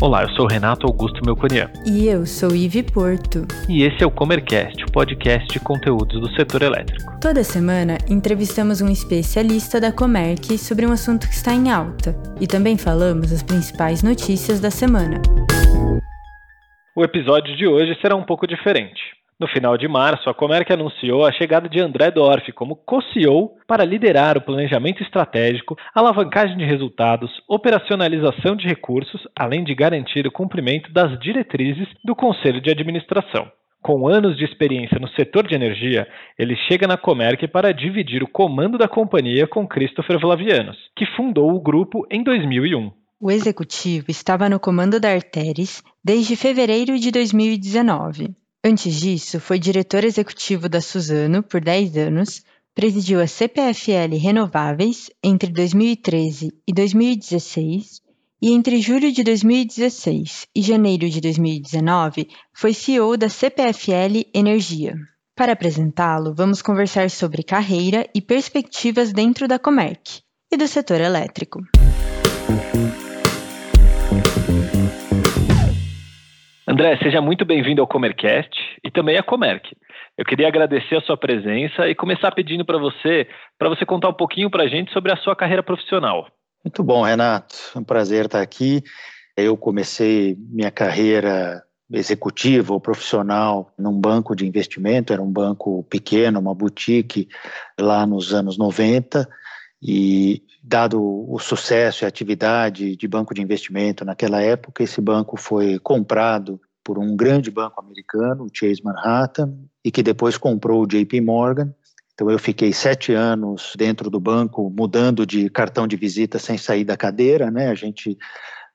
Olá, eu sou Renato Augusto Melconian. E eu sou Ive Porto. E esse é o Comercast, o podcast de conteúdos do setor elétrico. Toda semana entrevistamos um especialista da Comerc sobre um assunto que está em alta e também falamos as principais notícias da semana. O episódio de hoje será um pouco diferente. No final de março, a Comerc anunciou a chegada de André Dorf como co-CEO para liderar o planejamento estratégico, alavancagem de resultados, operacionalização de recursos, além de garantir o cumprimento das diretrizes do Conselho de Administração. Com anos de experiência no setor de energia, ele chega na Comerc para dividir o comando da companhia com Christopher Vlavianos, que fundou o grupo em 2001. O executivo estava no comando da Arteris desde fevereiro de 2019. Antes disso, foi diretor executivo da Suzano por 10 anos, presidiu a CPFL Renováveis entre 2013 e 2016 e entre julho de 2016 e janeiro de 2019 foi CEO da CPFL Energia. Para apresentá-lo, vamos conversar sobre carreira e perspectivas dentro da Comerc e do setor elétrico. André, seja muito bem-vindo ao Comercast e também à Comerc. Eu queria agradecer a sua presença e começar pedindo para você, para você contar um pouquinho para a gente sobre a sua carreira profissional. Muito bom, Renato. É um prazer estar aqui. Eu comecei minha carreira executiva ou profissional num banco de investimento, era um banco pequeno, uma boutique, lá nos anos 90, e dado o sucesso e atividade de banco de investimento naquela época, esse banco foi comprado por um grande banco americano, o Chase Manhattan, e que depois comprou o JP Morgan. Então eu fiquei sete anos dentro do banco, mudando de cartão de visita sem sair da cadeira, né? A gente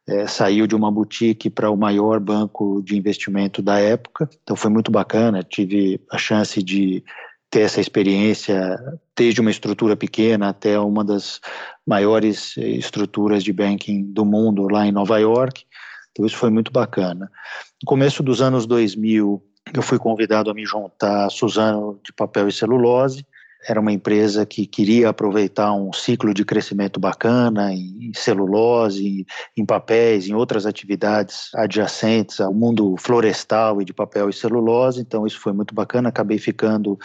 é, saiu de uma boutique para o maior banco de investimento da época. Então foi muito bacana. Tive a chance de ter essa experiência desde uma estrutura pequena até uma das maiores estruturas de banking do mundo lá em Nova York. Então isso foi muito bacana. No começo dos anos 2000, eu fui convidado a me juntar a Suzano de Papel e Celulose. Era uma empresa que queria aproveitar um ciclo de crescimento bacana em celulose, em papéis, em outras atividades adjacentes ao mundo florestal e de papel e celulose. Então isso foi muito bacana. Acabei ficando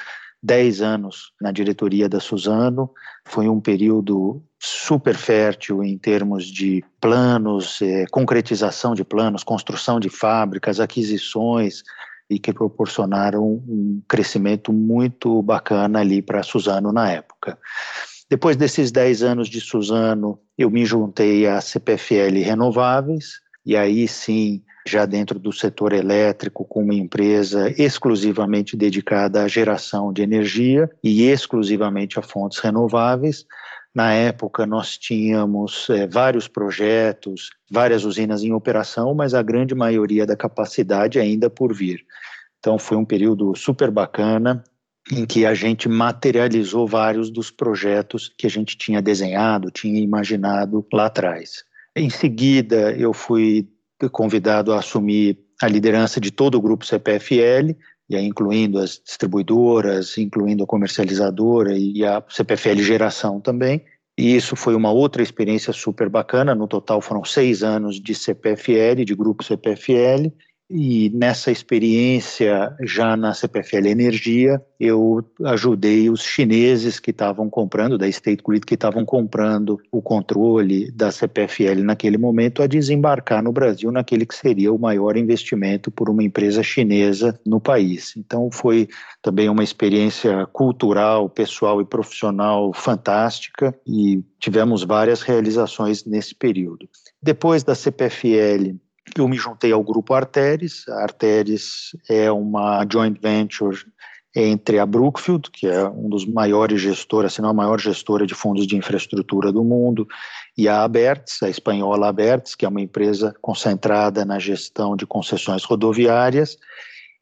10 anos na diretoria da Suzano. Foi um período super fértil em termos de planos, é, concretização de planos, construção de fábricas, aquisições, e que proporcionaram um crescimento muito bacana ali para a Suzano na época. Depois desses 10 anos de Suzano, eu me juntei à CPFL Renováveis, e aí sim já dentro do setor elétrico, com uma empresa exclusivamente dedicada à geração de energia e exclusivamente a fontes renováveis. Na época, nós tínhamos é, vários projetos, várias usinas em operação, mas a grande maioria da capacidade ainda por vir. Então, foi um período super bacana, em que a gente materializou vários dos projetos que a gente tinha desenhado, tinha imaginado lá atrás. Em seguida, eu fui convidado a assumir a liderança de todo o grupo CPFL, e aí incluindo as distribuidoras, incluindo a comercializadora e a CPFL Geração também. E isso foi uma outra experiência super bacana. No total foram seis anos de CPFL, de grupo CPFL, e nessa experiência, já na CPFL Energia, eu ajudei os chineses que estavam comprando, da State Grid, que estavam comprando o controle da CPFL naquele momento, a desembarcar no Brasil naquele que seria o maior investimento por uma empresa chinesa no país. Então, foi também uma experiência cultural, pessoal e profissional fantástica e tivemos várias realizações nesse período. Depois da CPFL, eu me juntei ao grupo Arteris. A Arteris é uma joint venture entre a Brookfield, que é um dos maiores gestores, se não a maior gestora de fundos de infraestrutura do mundo, e a Abertis, a espanhola Abertis, que é uma empresa concentrada na gestão de concessões rodoviárias,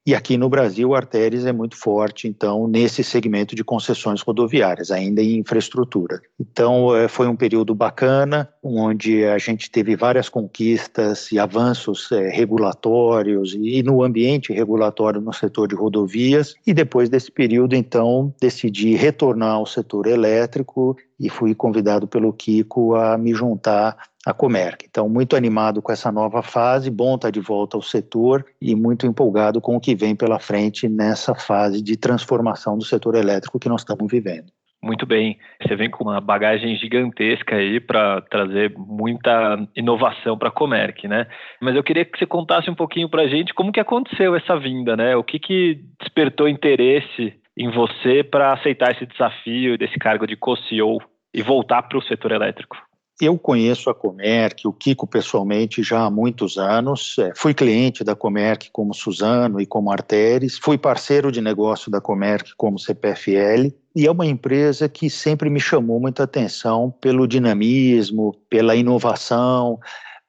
e aqui no Brasil, a Arteris é muito forte, então, nesse segmento de concessões rodoviárias, ainda em infraestrutura. Então, é, foi um período bacana, onde a gente teve várias conquistas e avanços é, regulatórios e no ambiente regulatório no setor de rodovias. E depois desse período, então, decidi retornar ao setor elétrico e fui convidado pelo Kiko a me juntar a Comerc. Então, muito animado com essa nova fase, bom estar de volta ao setor e muito empolgado com o que vem pela frente nessa fase de transformação do setor elétrico que nós estamos vivendo. Muito bem. Você vem com uma bagagem gigantesca aí para trazer muita inovação para a Comerc, né? Mas eu queria que você contasse um pouquinho para a gente como que aconteceu essa vinda, né? O que, que despertou interesse em você para aceitar esse desafio desse cargo de co-CEO e voltar para o setor elétrico? Eu conheço a Comerc, o Kiko pessoalmente já há muitos anos. É, fui cliente da Comerc como Suzano e como Arteres. Fui parceiro de negócio da Comerc como CPFL. E é uma empresa que sempre me chamou muita atenção pelo dinamismo, pela inovação,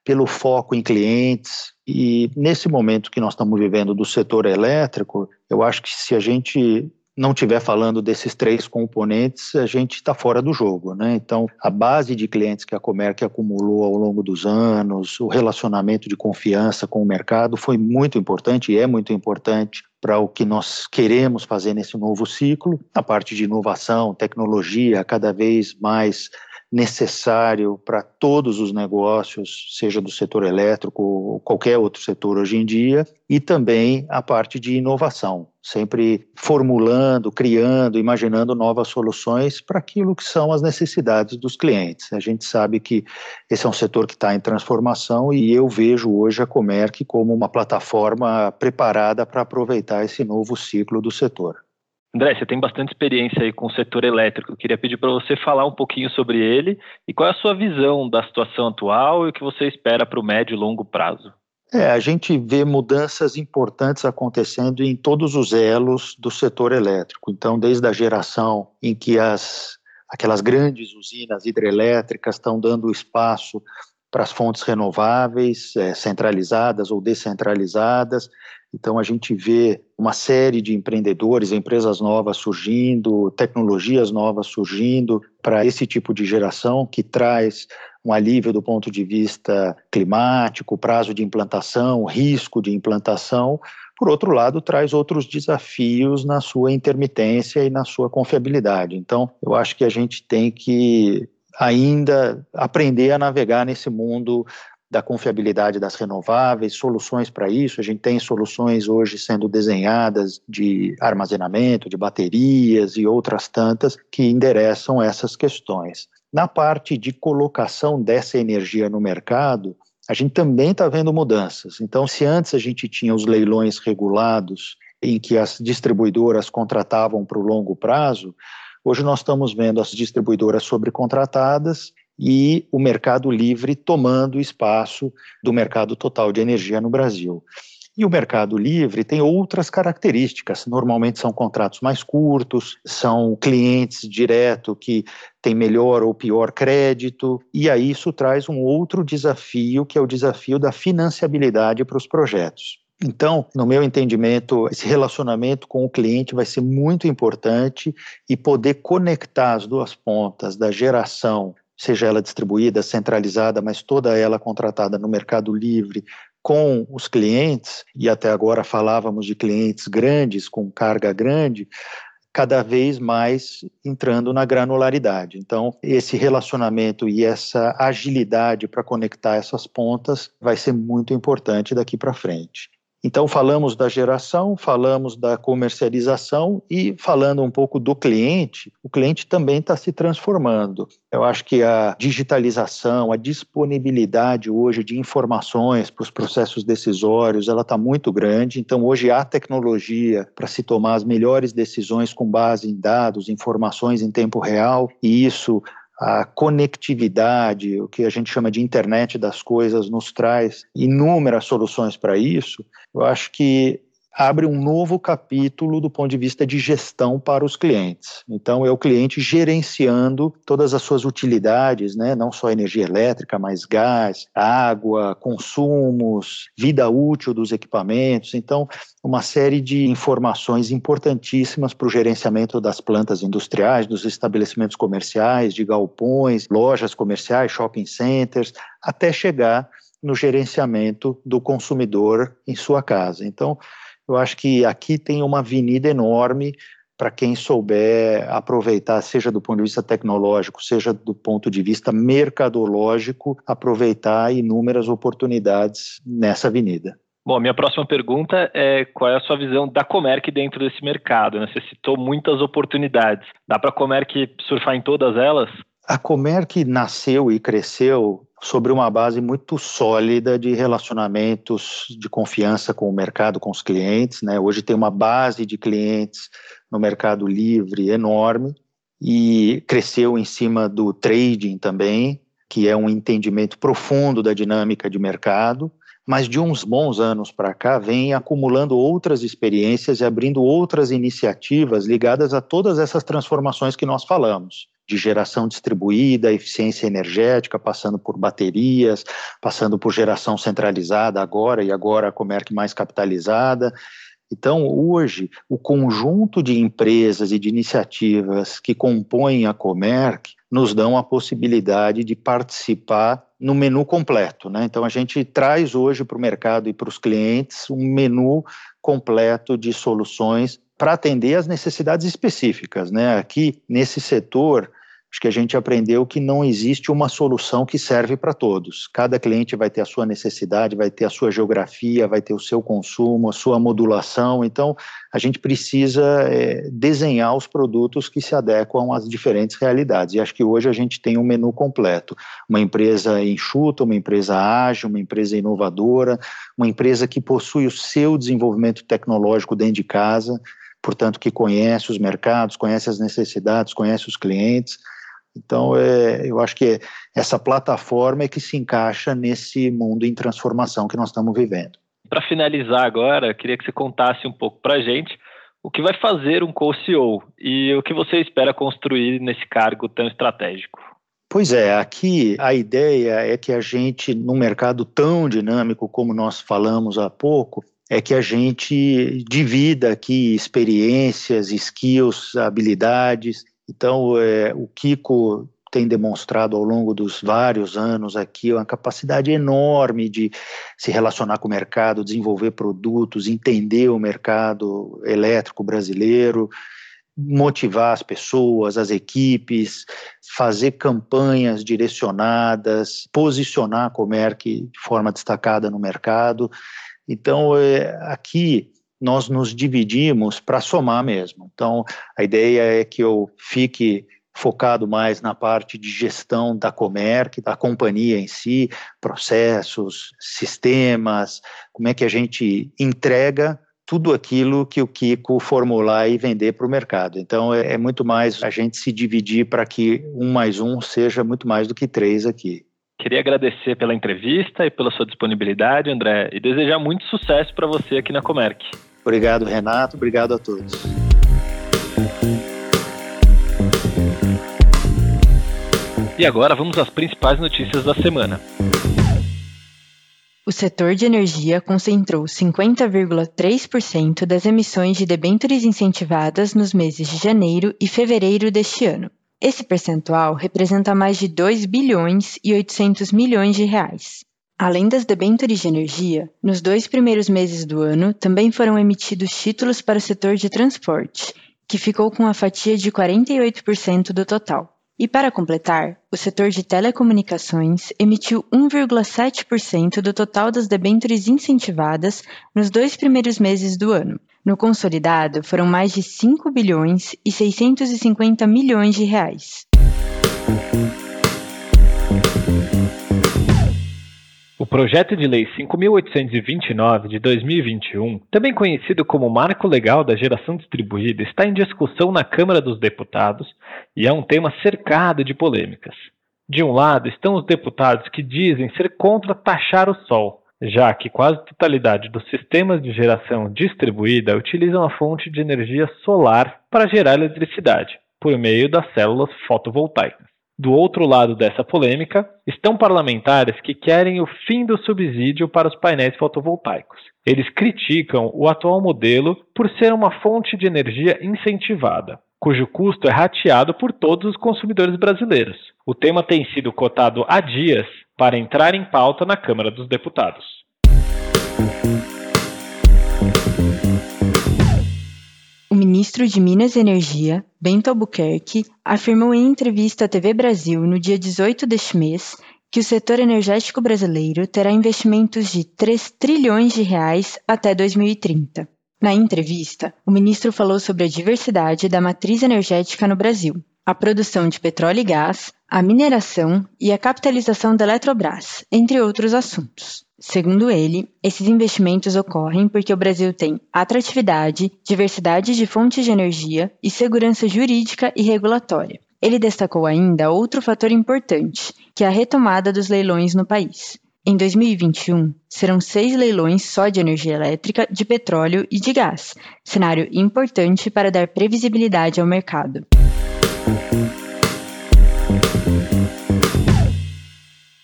pelo foco em clientes. E nesse momento que nós estamos vivendo do setor elétrico, eu acho que se a gente não estiver falando desses três componentes, a gente está fora do jogo. Né? Então, a base de clientes que a Comerc acumulou ao longo dos anos, o relacionamento de confiança com o mercado foi muito importante e é muito importante para o que nós queremos fazer nesse novo ciclo. A parte de inovação, tecnologia, cada vez mais necessário para todos os negócios, seja do setor elétrico ou qualquer outro setor hoje em dia, e também a parte de inovação, sempre formulando, criando, imaginando novas soluções para aquilo que são as necessidades dos clientes. A gente sabe que esse é um setor que está em transformação e eu vejo hoje a Comerc como uma plataforma preparada para aproveitar esse novo ciclo do setor. André, você tem bastante experiência aí com o setor elétrico. Eu queria pedir para você falar um pouquinho sobre ele e qual é a sua visão da situação atual e o que você espera para o médio e longo prazo. É, a gente vê mudanças importantes acontecendo em todos os elos do setor elétrico. Então, desde a geração em que as, aquelas grandes usinas hidrelétricas estão dando espaço para as fontes renováveis, é, centralizadas ou descentralizadas, então, a gente vê uma série de empreendedores, empresas novas surgindo, tecnologias novas surgindo para esse tipo de geração que traz um alívio do ponto de vista climático, prazo de implantação, risco de implantação. Por outro lado, traz outros desafios na sua intermitência e na sua confiabilidade. Então, eu acho que a gente tem que ainda aprender a navegar nesse mundo da confiabilidade das renováveis, soluções para isso. A gente tem soluções hoje sendo desenhadas de armazenamento, de baterias e outras tantas que endereçam essas questões. Na parte de colocação dessa energia no mercado, a gente também está vendo mudanças. Então, se antes a gente tinha os leilões regulados, em que as distribuidoras contratavam para o longo prazo, hoje nós estamos vendo as distribuidoras sobrecontratadas e o mercado livre tomando espaço do mercado total de energia no Brasil. E o mercado livre tem outras características. Normalmente são contratos mais curtos, são clientes direto que têm melhor ou pior crédito, e aí isso traz um outro desafio, que é o desafio da financiabilidade para os projetos. Então, no meu entendimento, esse relacionamento com o cliente vai ser muito importante e poder conectar as duas pontas da geração seja ela distribuída, centralizada, mas toda ela contratada no mercado livre com os clientes, e até agora falávamos de clientes grandes, com carga grande, cada vez mais entrando na granularidade. Então, esse relacionamento e essa agilidade para conectar essas pontas vai ser muito importante daqui para frente. Então, falamos da geração, falamos da comercialização e falando um pouco do cliente, o cliente também está se transformando. Eu acho que a digitalização, a disponibilidade hoje de informações para os processos decisórios, ela está muito grande. Então, hoje há tecnologia para se tomar as melhores decisões com base em dados, informações em tempo real, e isso a conectividade, o que a gente chama de internet das coisas, nos traz inúmeras soluções para isso, eu acho que abre um novo capítulo do ponto de vista de gestão para os clientes. Então, é o cliente gerenciando todas as suas utilidades, né? não só energia elétrica, mas gás, água, consumos, vida útil dos equipamentos. Então, uma série de informações importantíssimas para o gerenciamento das plantas industriais, dos estabelecimentos comerciais, de galpões, lojas comerciais, shopping centers, até chegar no gerenciamento do consumidor em sua casa. Então, eu acho que aqui tem uma avenida enorme para quem souber aproveitar, seja do ponto de vista tecnológico, seja do ponto de vista mercadológico, aproveitar inúmeras oportunidades nessa avenida. Bom, minha próxima pergunta é qual é a sua visão da Comerc dentro desse mercado? Né? Você citou muitas oportunidades. Dá para a Comerc surfar em todas elas? A Comerc nasceu e cresceu sobre uma base muito sólida de relacionamentos de confiança com o mercado, com os clientes. Né? Hoje tem uma base de clientes no mercado livre enorme e cresceu em cima do trading também, que é um entendimento profundo da dinâmica de mercado mas de uns bons anos para cá vem acumulando outras experiências e abrindo outras iniciativas ligadas a todas essas transformações que nós falamos, de geração distribuída, eficiência energética, passando por baterias, passando por geração centralizada agora e agora a Comerc mais capitalizada. Então, hoje, o conjunto de empresas e de iniciativas que compõem a Comerc nos dão a possibilidade de participar no menu completo. Né? Então, a gente traz hoje para o mercado e para os clientes um menu completo de soluções para atender às necessidades específicas. Né? Aqui, nesse setor, Acho que a gente aprendeu que não existe uma solução que serve para todos. Cada cliente vai ter a sua necessidade, vai ter a sua geografia, vai ter o seu consumo, a sua modulação. Então, a gente precisa é, desenhar os produtos que se adequam às diferentes realidades. E acho que hoje a gente tem um menu completo. Uma empresa enxuta, uma empresa ágil, uma empresa inovadora, uma empresa que possui o seu desenvolvimento tecnológico dentro de casa, portanto, que conhece os mercados, conhece as necessidades, conhece os clientes então, é, eu acho que essa plataforma é que se encaixa nesse mundo em transformação que nós estamos vivendo. Para finalizar agora, queria que você contasse um pouco para a gente o que vai fazer um co-CEO e o que você espera construir nesse cargo tão estratégico. Pois é, aqui a ideia é que a gente, num mercado tão dinâmico como nós falamos há pouco, é que a gente divida aqui experiências, skills, habilidades então, é, o Kiko tem demonstrado ao longo dos vários anos aqui uma capacidade enorme de se relacionar com o mercado, desenvolver produtos, entender o mercado elétrico brasileiro, motivar as pessoas, as equipes, fazer campanhas direcionadas, posicionar a Comerc de forma destacada no mercado. Então, é, aqui nós nos dividimos para somar mesmo. Então, a ideia é que eu fique focado mais na parte de gestão da Comerc, da companhia em si, processos, sistemas, como é que a gente entrega tudo aquilo que o Kiko formular e vender para o mercado. Então, é, é muito mais a gente se dividir para que um mais um seja muito mais do que três aqui. Queria agradecer pela entrevista e pela sua disponibilidade, André, e desejar muito sucesso para você aqui na Comerc. Obrigado, Renato. Obrigado a todos. E agora vamos às principais notícias da semana. O setor de energia concentrou 50,3% das emissões de debêntures incentivadas nos meses de janeiro e fevereiro deste ano. Esse percentual representa mais de 2 bilhões e 800 milhões de reais. Além das debêntures de energia, nos dois primeiros meses do ano também foram emitidos títulos para o setor de transporte, que ficou com a fatia de 48% do total. E para completar, o setor de telecomunicações emitiu 1,7% do total das debêntures incentivadas nos dois primeiros meses do ano. No consolidado, foram mais de 5 bilhões e 650 milhões de reais. Projeto de lei 5.829 de 2021, também conhecido como Marco Legal da Geração Distribuída, está em discussão na Câmara dos Deputados e é um tema cercado de polêmicas. De um lado estão os deputados que dizem ser contra taxar o sol, já que quase a totalidade dos sistemas de geração distribuída utilizam a fonte de energia solar para gerar eletricidade, por meio das células fotovoltaicas. Do outro lado dessa polêmica estão parlamentares que querem o fim do subsídio para os painéis fotovoltaicos. Eles criticam o atual modelo por ser uma fonte de energia incentivada, cujo custo é rateado por todos os consumidores brasileiros. O tema tem sido cotado há dias para entrar em pauta na Câmara dos Deputados. Ministro de Minas e Energia, Bento Albuquerque, afirmou em entrevista à TV Brasil no dia 18 deste mês que o setor energético brasileiro terá investimentos de 3 trilhões de reais até 2030. Na entrevista, o ministro falou sobre a diversidade da matriz energética no Brasil, a produção de petróleo e gás, a mineração e a capitalização da Eletrobras, entre outros assuntos. Segundo ele, esses investimentos ocorrem porque o Brasil tem atratividade, diversidade de fontes de energia e segurança jurídica e regulatória. Ele destacou ainda outro fator importante, que é a retomada dos leilões no país. Em 2021, serão seis leilões só de energia elétrica, de petróleo e de gás, cenário importante para dar previsibilidade ao mercado.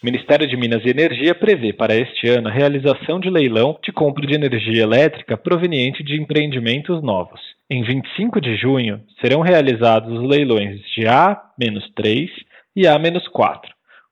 O Ministério de Minas e Energia prevê para este ano a realização de leilão de compra de energia elétrica proveniente de empreendimentos novos. Em 25 de junho, serão realizados os leilões de A-3 e A-4,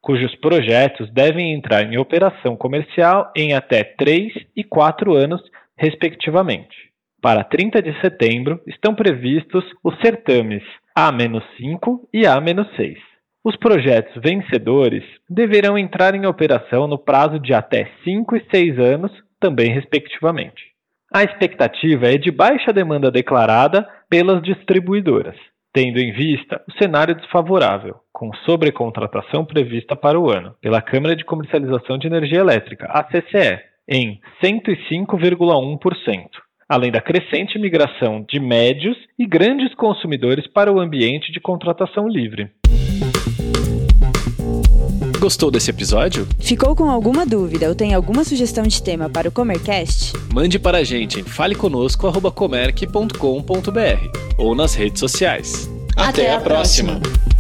cujos projetos devem entrar em operação comercial em até 3 e 4 anos, respectivamente. Para 30 de setembro, estão previstos os certames A-5 e A-6. Os projetos vencedores deverão entrar em operação no prazo de até 5 e 6 anos, também respectivamente. A expectativa é de baixa demanda declarada pelas distribuidoras, tendo em vista o cenário desfavorável, com sobrecontratação prevista para o ano pela Câmara de Comercialização de Energia Elétrica, a CCE, em 105,1%, além da crescente migração de médios e grandes consumidores para o ambiente de contratação livre. Gostou desse episódio? Ficou com alguma dúvida ou tem alguma sugestão de tema para o Comercast? Mande para a gente em faleconosco.comerc.com.br ou nas redes sociais. Até, Até a, próxima. próxima.